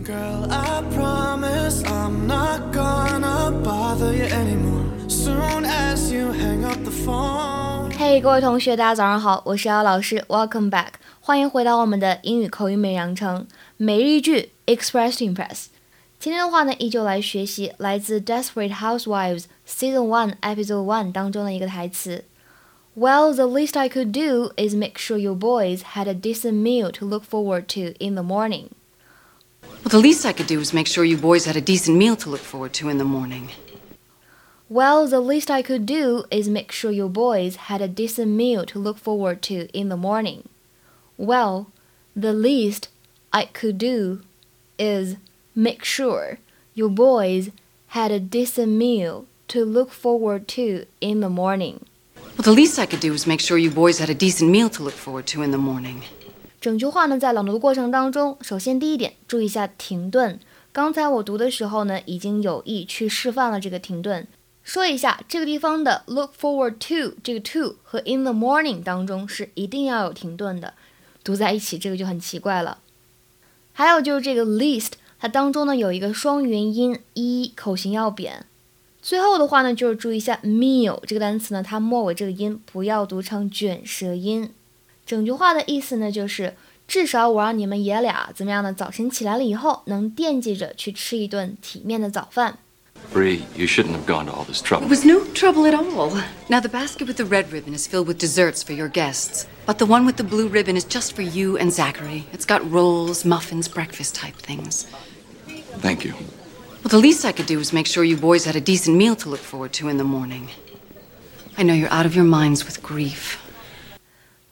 Girl, I promise I'm not gonna bother you anymore. Soon as you hang up the phone. 嘿，各位同学，大家早上好，我是姚老师，Welcome back，欢迎回到我们的英语口语美养成每日一句 Express to Impress。今天的话呢，依旧来学习来自《Desperate Housewives》Season One Episode One 当中的一个台词。Well, the least I could do is make sure you boys had a decent meal to look forward to in the morning. Well, the least I could do was make sure you boys had a decent meal to look forward to in the morning. Well, the least I could do is make sure you boys had a decent meal to look forward to in the morning. Well, the least I could do is make sure you boys had a decent meal to look forward to in the morning. Well, the least I could do is make sure you boys had a decent meal to look forward to in the morning. 整句话呢，在朗读的过程当中，首先第一点，注意一下停顿。刚才我读的时候呢，已经有意去示范了这个停顿。说一下这个地方的 look forward to 这个 to 和 in the morning 当中是一定要有停顿的，读在一起这个就很奇怪了。还有就是这个 least，它当中呢有一个双元音 e，口型要扁。最后的话呢，就是注意一下 meal 这个单词呢，它末尾这个音不要读成卷舌音。整句话的意思呢，就是至少我让你们爷俩怎么样呢？早晨起来了以后，能惦记着去吃一顿体面的早饭。Bree, you shouldn't have gone to all this trouble. It was no trouble at all. Now, the basket with the red ribbon is filled with desserts for your guests, but the one with the blue ribbon is just for you and Zachary. It's got rolls, muffins, breakfast type things. Thank you. Well, the least I could do is make sure you boys had a decent meal to look forward to in the morning. I know you're out of your minds with grief.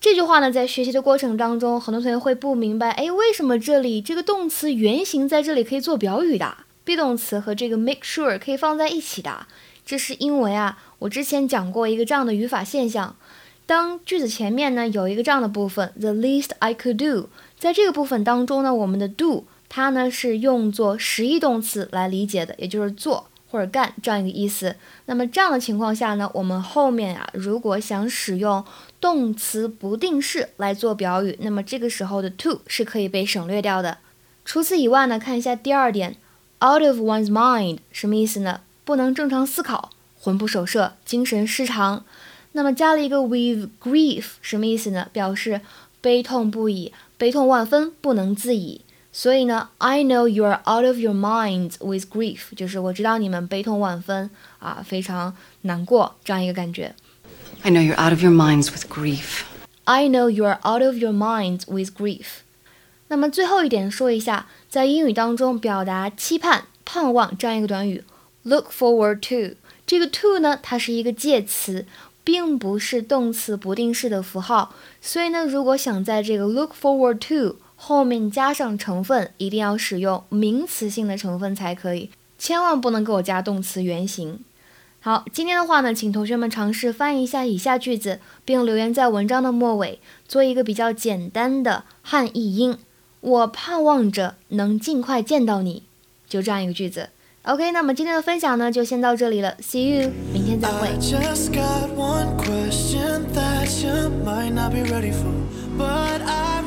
这句话呢，在学习的过程当中，很多同学会不明白，哎，为什么这里这个动词原形在这里可以做表语的？be 动词和这个 make sure 可以放在一起的？这是因为啊，我之前讲过一个这样的语法现象：当句子前面呢有一个这样的部分，the least I could do，在这个部分当中呢，我们的 do 它呢是用作实义动词来理解的，也就是做。或者干这样一个意思，那么这样的情况下呢，我们后面啊，如果想使用动词不定式来做表语，那么这个时候的 to 是可以被省略掉的。除此以外呢，看一下第二点，out of one's mind 什么意思呢？不能正常思考，魂不守舍，精神失常。那么加了一个 with grief 什么意思呢？表示悲痛不已，悲痛万分，不能自已。所以呢，I know you are out of your minds with grief，就是我知道你们悲痛万分啊，非常难过这样一个感觉。I know you're out of your minds with grief. I know you are out of your minds with grief。那么最后一点说一下，在英语当中表达期盼、盼望这样一个短语，look forward to。这个 to 呢，它是一个介词，并不是动词不定式的符号。所以呢，如果想在这个 look forward to 后面加上成分，一定要使用名词性的成分才可以，千万不能给我加动词原形。好，今天的话呢，请同学们尝试翻译一下以下句子，并留言在文章的末尾，做一个比较简单的汉译英。我盼望着能尽快见到你，就这样一个句子。OK，那么今天的分享呢，就先到这里了，See you，明天再会。But I